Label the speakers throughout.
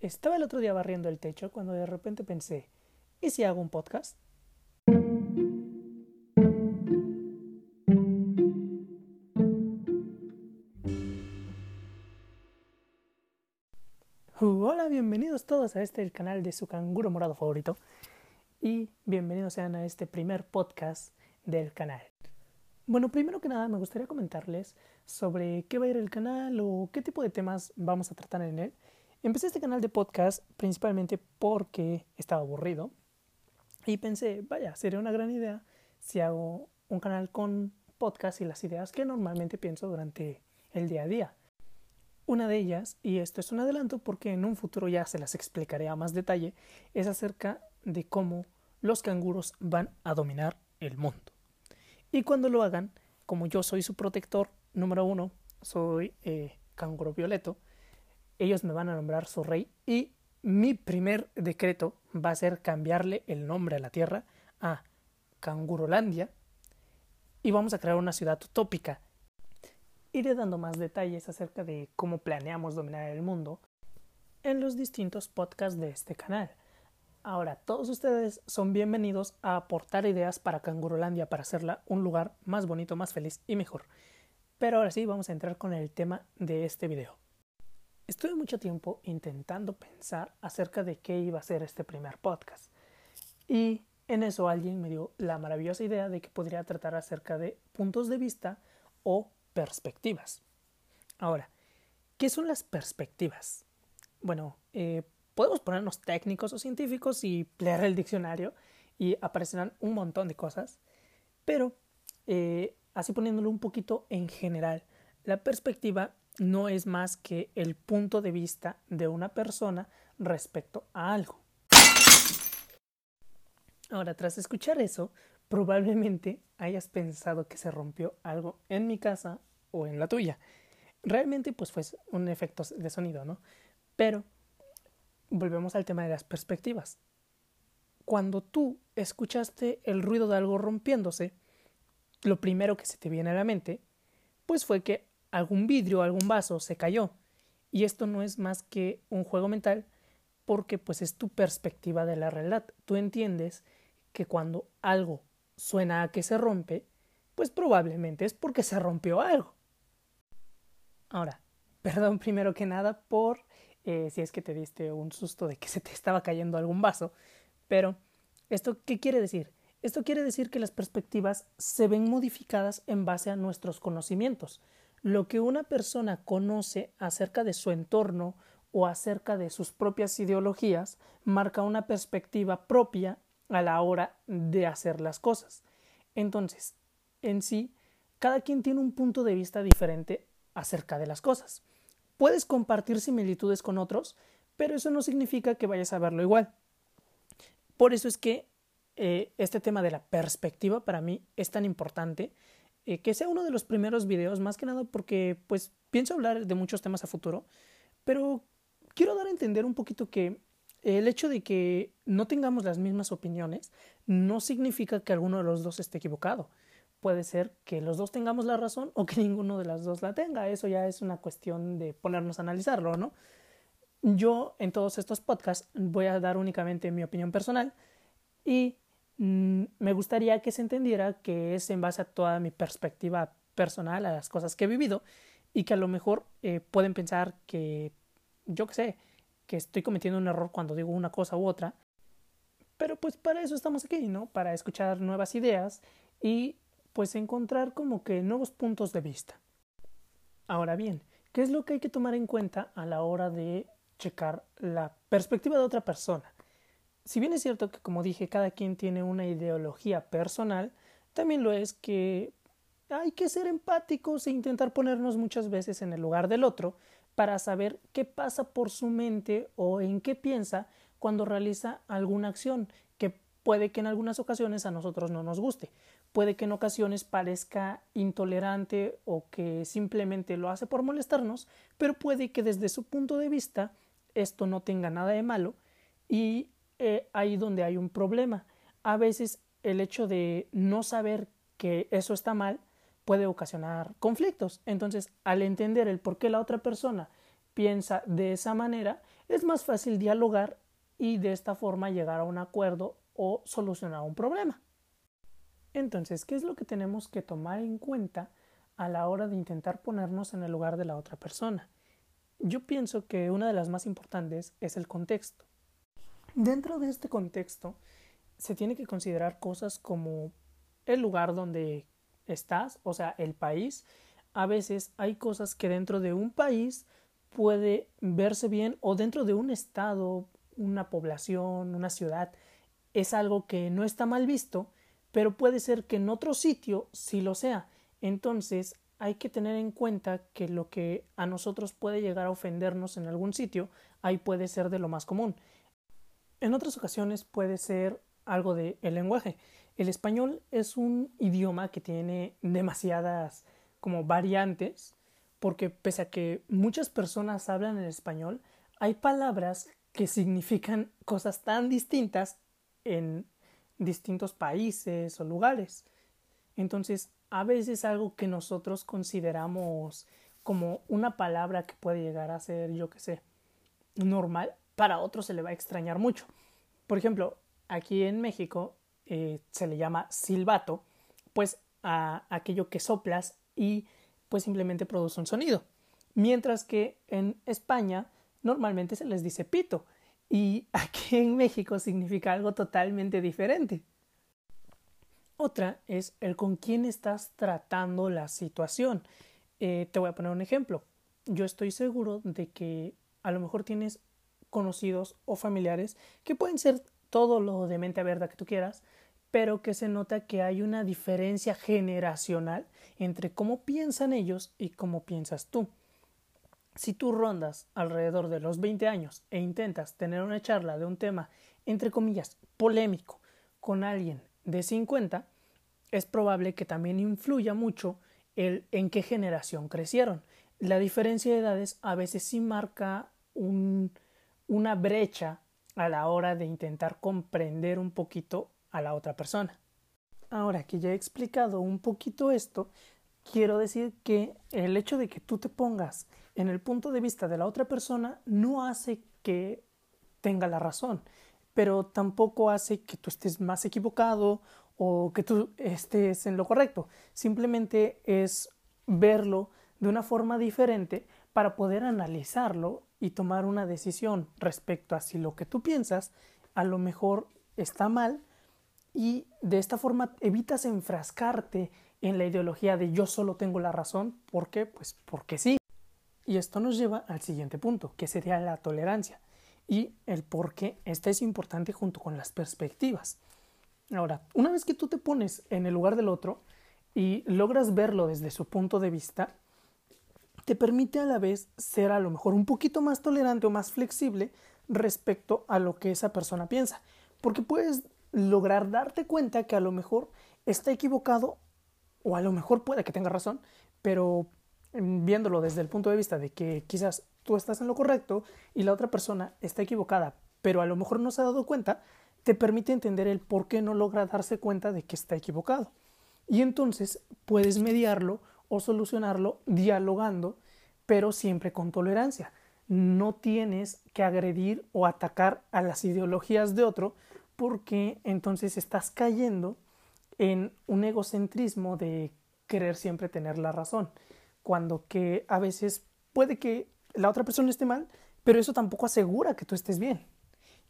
Speaker 1: Estaba el otro día barriendo el techo cuando de repente pensé, ¿y si hago un podcast? Hola, bienvenidos todos a este el canal de su canguro morado favorito y bienvenidos sean a este primer podcast del canal. Bueno, primero que nada me gustaría comentarles sobre qué va a ir el canal o qué tipo de temas vamos a tratar en él Empecé este canal de podcast principalmente porque estaba aburrido y pensé, vaya, sería una gran idea si hago un canal con podcast y las ideas que normalmente pienso durante el día a día. Una de ellas, y esto es un adelanto porque en un futuro ya se las explicaré a más detalle, es acerca de cómo los canguros van a dominar el mundo. Y cuando lo hagan, como yo soy su protector número uno, soy eh, canguro violeto, ellos me van a nombrar su rey y mi primer decreto va a ser cambiarle el nombre a la tierra a Cangurolandia y vamos a crear una ciudad utópica. Iré dando más detalles acerca de cómo planeamos dominar el mundo en los distintos podcasts de este canal. Ahora, todos ustedes son bienvenidos a aportar ideas para Cangurolandia para hacerla un lugar más bonito, más feliz y mejor. Pero ahora sí, vamos a entrar con el tema de este video. Estuve mucho tiempo intentando pensar acerca de qué iba a ser este primer podcast. Y en eso alguien me dio la maravillosa idea de que podría tratar acerca de puntos de vista o perspectivas. Ahora, ¿qué son las perspectivas? Bueno, eh, podemos ponernos técnicos o científicos y leer el diccionario y aparecerán un montón de cosas, pero eh, así poniéndolo un poquito en general, la perspectiva no es más que el punto de vista de una persona respecto a algo. Ahora, tras escuchar eso, probablemente hayas pensado que se rompió algo en mi casa o en la tuya. Realmente, pues fue un efecto de sonido, ¿no? Pero volvemos al tema de las perspectivas. Cuando tú escuchaste el ruido de algo rompiéndose, lo primero que se te viene a la mente, pues fue que algún vidrio, algún vaso se cayó. Y esto no es más que un juego mental porque pues es tu perspectiva de la realidad. Tú entiendes que cuando algo suena a que se rompe, pues probablemente es porque se rompió algo. Ahora, perdón primero que nada por eh, si es que te diste un susto de que se te estaba cayendo algún vaso, pero ¿esto qué quiere decir? Esto quiere decir que las perspectivas se ven modificadas en base a nuestros conocimientos. Lo que una persona conoce acerca de su entorno o acerca de sus propias ideologías marca una perspectiva propia a la hora de hacer las cosas. Entonces, en sí, cada quien tiene un punto de vista diferente acerca de las cosas. Puedes compartir similitudes con otros, pero eso no significa que vayas a verlo igual. Por eso es que eh, este tema de la perspectiva para mí es tan importante eh, que sea uno de los primeros videos, más que nada porque pues pienso hablar de muchos temas a futuro, pero quiero dar a entender un poquito que el hecho de que no tengamos las mismas opiniones no significa que alguno de los dos esté equivocado. Puede ser que los dos tengamos la razón o que ninguno de las dos la tenga. Eso ya es una cuestión de ponernos a analizarlo, ¿no? Yo en todos estos podcasts voy a dar únicamente mi opinión personal y Mm, me gustaría que se entendiera que es en base a toda mi perspectiva personal, a las cosas que he vivido, y que a lo mejor eh, pueden pensar que, yo qué sé, que estoy cometiendo un error cuando digo una cosa u otra, pero pues para eso estamos aquí, ¿no? Para escuchar nuevas ideas y pues encontrar como que nuevos puntos de vista. Ahora bien, ¿qué es lo que hay que tomar en cuenta a la hora de checar la perspectiva de otra persona? Si bien es cierto que, como dije, cada quien tiene una ideología personal, también lo es que hay que ser empáticos e intentar ponernos muchas veces en el lugar del otro para saber qué pasa por su mente o en qué piensa cuando realiza alguna acción que puede que en algunas ocasiones a nosotros no nos guste, puede que en ocasiones parezca intolerante o que simplemente lo hace por molestarnos, pero puede que desde su punto de vista esto no tenga nada de malo y eh, ahí donde hay un problema. A veces el hecho de no saber que eso está mal puede ocasionar conflictos. Entonces, al entender el por qué la otra persona piensa de esa manera, es más fácil dialogar y de esta forma llegar a un acuerdo o solucionar un problema. Entonces, ¿qué es lo que tenemos que tomar en cuenta a la hora de intentar ponernos en el lugar de la otra persona? Yo pienso que una de las más importantes es el contexto. Dentro de este contexto se tiene que considerar cosas como el lugar donde estás, o sea, el país. A veces hay cosas que dentro de un país puede verse bien o dentro de un estado, una población, una ciudad, es algo que no está mal visto, pero puede ser que en otro sitio sí lo sea. Entonces hay que tener en cuenta que lo que a nosotros puede llegar a ofendernos en algún sitio, ahí puede ser de lo más común. En otras ocasiones puede ser algo de el lenguaje. El español es un idioma que tiene demasiadas como variantes, porque pese a que muchas personas hablan el español, hay palabras que significan cosas tan distintas en distintos países o lugares. Entonces, a veces algo que nosotros consideramos como una palabra que puede llegar a ser, yo qué sé, normal, para otros se le va a extrañar mucho. Por ejemplo, aquí en México eh, se le llama silbato, pues a aquello que soplas y pues simplemente produce un sonido. Mientras que en España normalmente se les dice pito y aquí en México significa algo totalmente diferente. Otra es el con quién estás tratando la situación. Eh, te voy a poner un ejemplo. Yo estoy seguro de que a lo mejor tienes conocidos o familiares que pueden ser todo lo de mente abierta que tú quieras, pero que se nota que hay una diferencia generacional entre cómo piensan ellos y cómo piensas tú. Si tú rondas alrededor de los 20 años e intentas tener una charla de un tema, entre comillas, polémico con alguien de 50, es probable que también influya mucho el en qué generación crecieron. La diferencia de edades a veces sí marca un, una brecha a la hora de intentar comprender un poquito a la otra persona. Ahora que ya he explicado un poquito esto, quiero decir que el hecho de que tú te pongas en el punto de vista de la otra persona no hace que tenga la razón, pero tampoco hace que tú estés más equivocado o que tú estés en lo correcto. Simplemente es verlo de una forma diferente para poder analizarlo y tomar una decisión respecto a si lo que tú piensas a lo mejor está mal y de esta forma evitas enfrascarte en la ideología de yo solo tengo la razón. ¿Por qué? Pues porque sí. Y esto nos lleva al siguiente punto, que sería la tolerancia y el por qué esta es importante junto con las perspectivas. Ahora, una vez que tú te pones en el lugar del otro y logras verlo desde su punto de vista, te permite a la vez ser a lo mejor un poquito más tolerante o más flexible respecto a lo que esa persona piensa, porque puedes lograr darte cuenta que a lo mejor está equivocado o a lo mejor puede que tenga razón, pero mm, viéndolo desde el punto de vista de que quizás tú estás en lo correcto y la otra persona está equivocada, pero a lo mejor no se ha dado cuenta, te permite entender el por qué no logra darse cuenta de que está equivocado. Y entonces puedes mediarlo o solucionarlo dialogando, pero siempre con tolerancia. No tienes que agredir o atacar a las ideologías de otro porque entonces estás cayendo en un egocentrismo de querer siempre tener la razón, cuando que a veces puede que la otra persona esté mal, pero eso tampoco asegura que tú estés bien.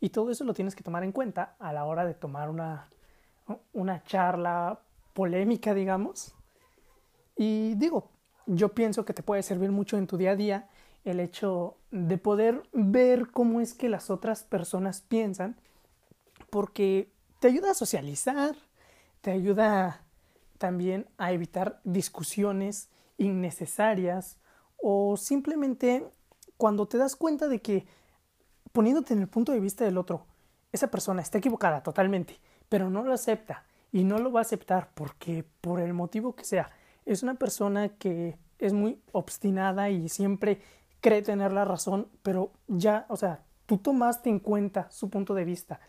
Speaker 1: Y todo eso lo tienes que tomar en cuenta a la hora de tomar una, una charla polémica, digamos. Y digo, yo pienso que te puede servir mucho en tu día a día el hecho de poder ver cómo es que las otras personas piensan, porque te ayuda a socializar, te ayuda también a evitar discusiones innecesarias o simplemente cuando te das cuenta de que poniéndote en el punto de vista del otro, esa persona está equivocada totalmente, pero no lo acepta y no lo va a aceptar porque por el motivo que sea, es una persona que es muy obstinada y siempre cree tener la razón, pero ya, o sea, tú tomaste en cuenta su punto de vista,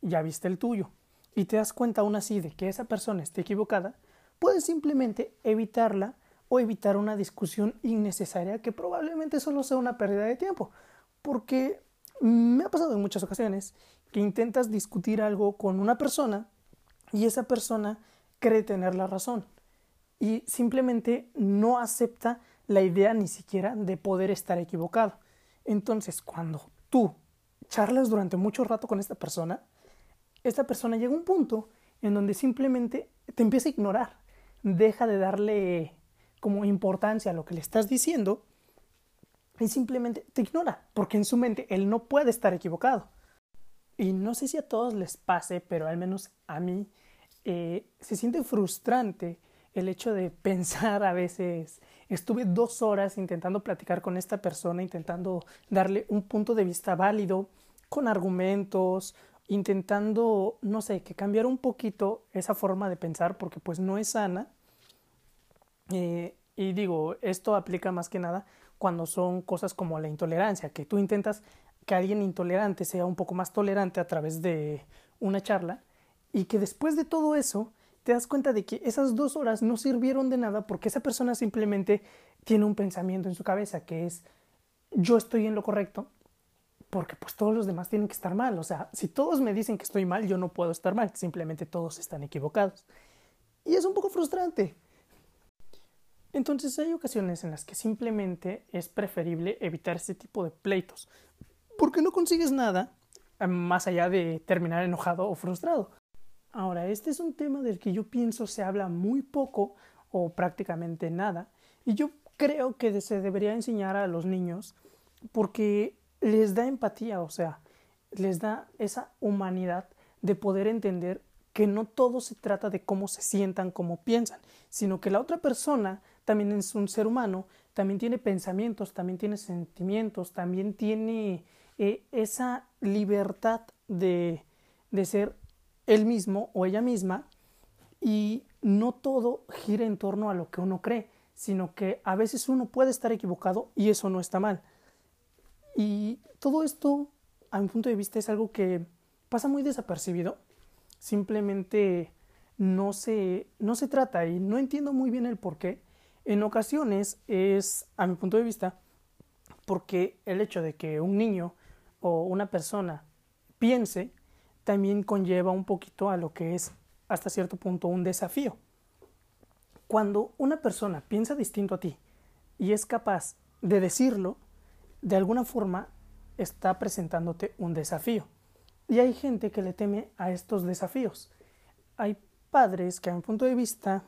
Speaker 1: ya viste el tuyo y te das cuenta aún así de que esa persona esté equivocada, puedes simplemente evitarla o evitar una discusión innecesaria que probablemente solo sea una pérdida de tiempo. Porque me ha pasado en muchas ocasiones que intentas discutir algo con una persona y esa persona cree tener la razón y simplemente no acepta la idea ni siquiera de poder estar equivocado. Entonces, cuando tú charlas durante mucho rato con esta persona, esta persona llega a un punto en donde simplemente te empieza a ignorar, deja de darle como importancia a lo que le estás diciendo y simplemente te ignora, porque en su mente él no puede estar equivocado. Y no sé si a todos les pase, pero al menos a mí eh, se siente frustrante el hecho de pensar a veces, estuve dos horas intentando platicar con esta persona, intentando darle un punto de vista válido, con argumentos, intentando, no sé, que cambiar un poquito esa forma de pensar porque pues no es sana. Eh, y digo, esto aplica más que nada cuando son cosas como la intolerancia, que tú intentas que alguien intolerante sea un poco más tolerante a través de una charla y que después de todo eso te das cuenta de que esas dos horas no sirvieron de nada porque esa persona simplemente tiene un pensamiento en su cabeza que es yo estoy en lo correcto porque pues todos los demás tienen que estar mal. O sea, si todos me dicen que estoy mal, yo no puedo estar mal, simplemente todos están equivocados. Y es un poco frustrante. Entonces hay ocasiones en las que simplemente es preferible evitar ese tipo de pleitos, porque no consigues nada más allá de terminar enojado o frustrado. Ahora, este es un tema del que yo pienso se habla muy poco o prácticamente nada, y yo creo que se debería enseñar a los niños porque les da empatía, o sea, les da esa humanidad de poder entender que no todo se trata de cómo se sientan, cómo piensan, sino que la otra persona también es un ser humano, también tiene pensamientos, también tiene sentimientos, también tiene eh, esa libertad de, de ser él mismo o ella misma y no todo gira en torno a lo que uno cree, sino que a veces uno puede estar equivocado y eso no está mal. Y todo esto, a mi punto de vista, es algo que pasa muy desapercibido. Simplemente no se, no se trata y no entiendo muy bien el por qué. En ocasiones es, a mi punto de vista, porque el hecho de que un niño o una persona piense también conlleva un poquito a lo que es hasta cierto punto un desafío. Cuando una persona piensa distinto a ti y es capaz de decirlo, de alguna forma está presentándote un desafío. Y hay gente que le teme a estos desafíos. Hay padres que a mi punto de vista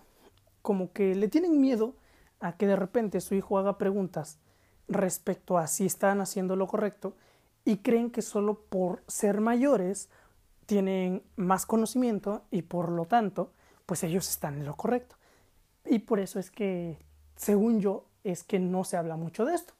Speaker 1: como que le tienen miedo a que de repente su hijo haga preguntas respecto a si están haciendo lo correcto y creen que solo por ser mayores tienen más conocimiento y por lo tanto pues ellos están en lo correcto. Y por eso es que, según yo, es que no se habla mucho de esto.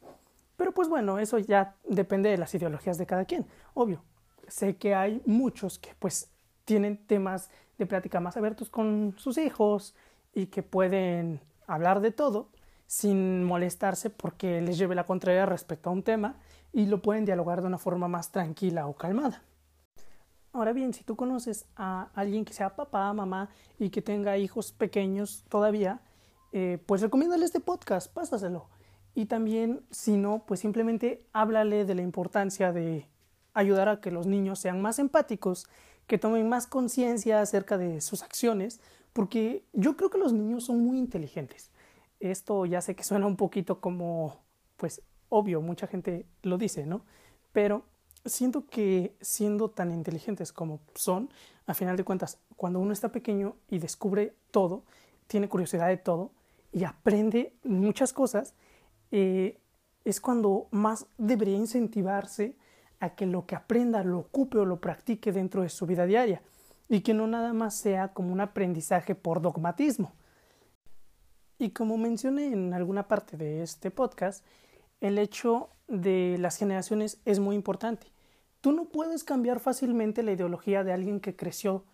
Speaker 1: Pero pues bueno, eso ya depende de las ideologías de cada quien, obvio. Sé que hay muchos que pues tienen temas de plática más abiertos con sus hijos y que pueden hablar de todo sin molestarse porque les lleve la contraria respecto a un tema y lo pueden dialogar de una forma más tranquila o calmada. Ahora bien, si tú conoces a alguien que sea papá, mamá y que tenga hijos pequeños todavía, eh, pues recomiéndale este podcast, pásaselo. Y también, si no, pues simplemente háblale de la importancia de ayudar a que los niños sean más empáticos, que tomen más conciencia acerca de sus acciones, porque yo creo que los niños son muy inteligentes. Esto ya sé que suena un poquito como, pues, obvio, mucha gente lo dice, ¿no? Pero siento que siendo tan inteligentes como son, a final de cuentas, cuando uno está pequeño y descubre todo, tiene curiosidad de todo y aprende muchas cosas, eh, es cuando más debería incentivarse a que lo que aprenda lo ocupe o lo practique dentro de su vida diaria y que no nada más sea como un aprendizaje por dogmatismo. Y como mencioné en alguna parte de este podcast, el hecho de las generaciones es muy importante. Tú no puedes cambiar fácilmente la ideología de alguien que creció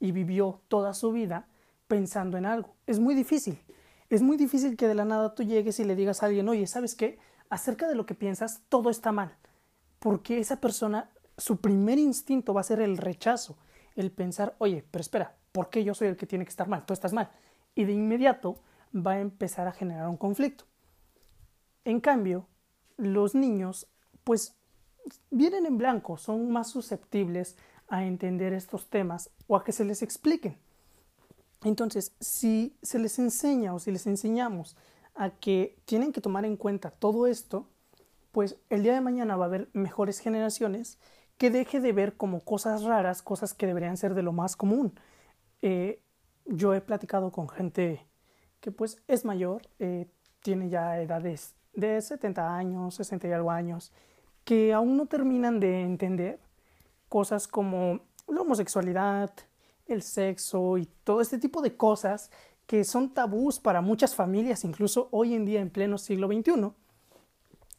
Speaker 1: y vivió toda su vida pensando en algo. Es muy difícil. Es muy difícil que de la nada tú llegues y le digas a alguien, oye, ¿sabes qué? Acerca de lo que piensas, todo está mal. Porque esa persona, su primer instinto va a ser el rechazo, el pensar, oye, pero espera, ¿por qué yo soy el que tiene que estar mal? Tú estás mal. Y de inmediato va a empezar a generar un conflicto. En cambio, los niños, pues, vienen en blanco, son más susceptibles a entender estos temas o a que se les expliquen. Entonces, si se les enseña o si les enseñamos a que tienen que tomar en cuenta todo esto, pues el día de mañana va a haber mejores generaciones que deje de ver como cosas raras, cosas que deberían ser de lo más común. Eh, yo he platicado con gente que pues es mayor, eh, tiene ya edades de 70 años, 60 y algo años, que aún no terminan de entender cosas como la homosexualidad, el sexo y todo este tipo de cosas que son tabús para muchas familias, incluso hoy en día en pleno siglo XXI,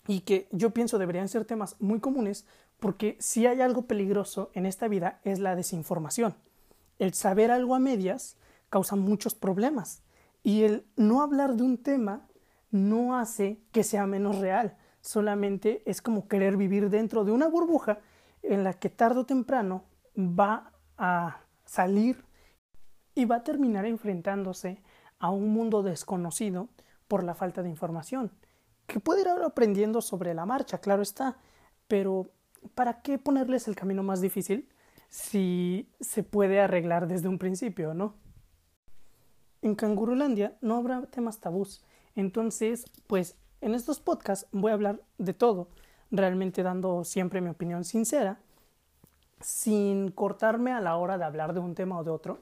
Speaker 1: y que yo pienso deberían ser temas muy comunes porque si hay algo peligroso en esta vida es la desinformación. El saber algo a medias causa muchos problemas y el no hablar de un tema no hace que sea menos real, solamente es como querer vivir dentro de una burbuja en la que tarde o temprano va a salir y va a terminar enfrentándose a un mundo desconocido por la falta de información, que puede ir aprendiendo sobre la marcha, claro está, pero ¿para qué ponerles el camino más difícil si se puede arreglar desde un principio, no? En Cangurulandia no habrá temas tabús, entonces, pues en estos podcasts voy a hablar de todo, realmente dando siempre mi opinión sincera, sin cortarme a la hora de hablar de un tema o de otro,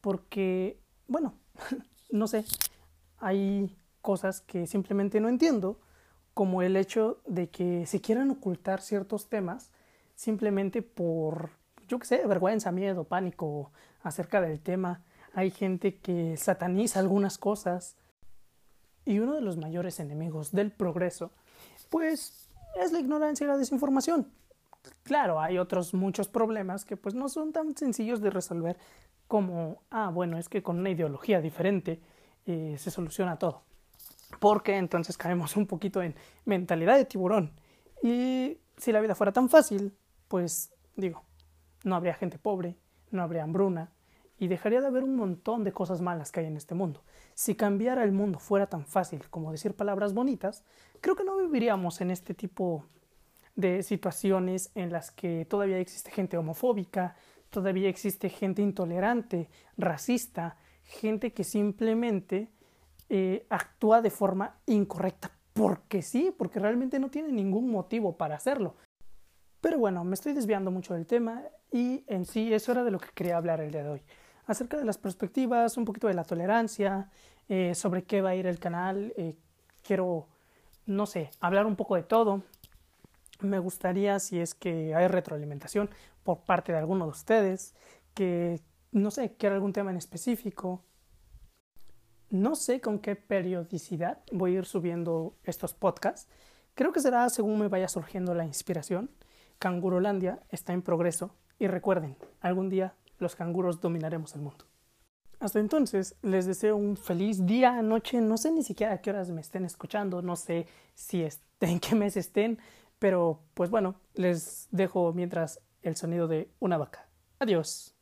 Speaker 1: porque, bueno, no sé, hay cosas que simplemente no entiendo, como el hecho de que se quieran ocultar ciertos temas simplemente por, yo qué sé, vergüenza, miedo, pánico acerca del tema. Hay gente que sataniza algunas cosas. Y uno de los mayores enemigos del progreso, pues, es la ignorancia y la desinformación. Claro, hay otros muchos problemas que pues no son tan sencillos de resolver como, ah, bueno, es que con una ideología diferente eh, se soluciona todo. Porque entonces caemos un poquito en mentalidad de tiburón. Y si la vida fuera tan fácil, pues digo, no habría gente pobre, no habría hambruna y dejaría de haber un montón de cosas malas que hay en este mundo. Si cambiara el mundo fuera tan fácil como decir palabras bonitas, creo que no viviríamos en este tipo de situaciones en las que todavía existe gente homofóbica, todavía existe gente intolerante, racista, gente que simplemente eh, actúa de forma incorrecta porque sí, porque realmente no tiene ningún motivo para hacerlo. Pero bueno, me estoy desviando mucho del tema y en sí eso era de lo que quería hablar el día de hoy. Acerca de las perspectivas, un poquito de la tolerancia, eh, sobre qué va a ir el canal. Eh, quiero, no sé, hablar un poco de todo. Me gustaría, si es que hay retroalimentación por parte de alguno de ustedes, que, no sé, quiera algún tema en específico. No sé con qué periodicidad voy a ir subiendo estos podcasts. Creo que será según me vaya surgiendo la inspiración. Cangurolandia está en progreso y recuerden, algún día los canguros dominaremos el mundo. Hasta entonces, les deseo un feliz día, noche, no sé ni siquiera a qué horas me estén escuchando, no sé si en qué mes estén, pero pues bueno, les dejo mientras el sonido de una vaca. Adiós.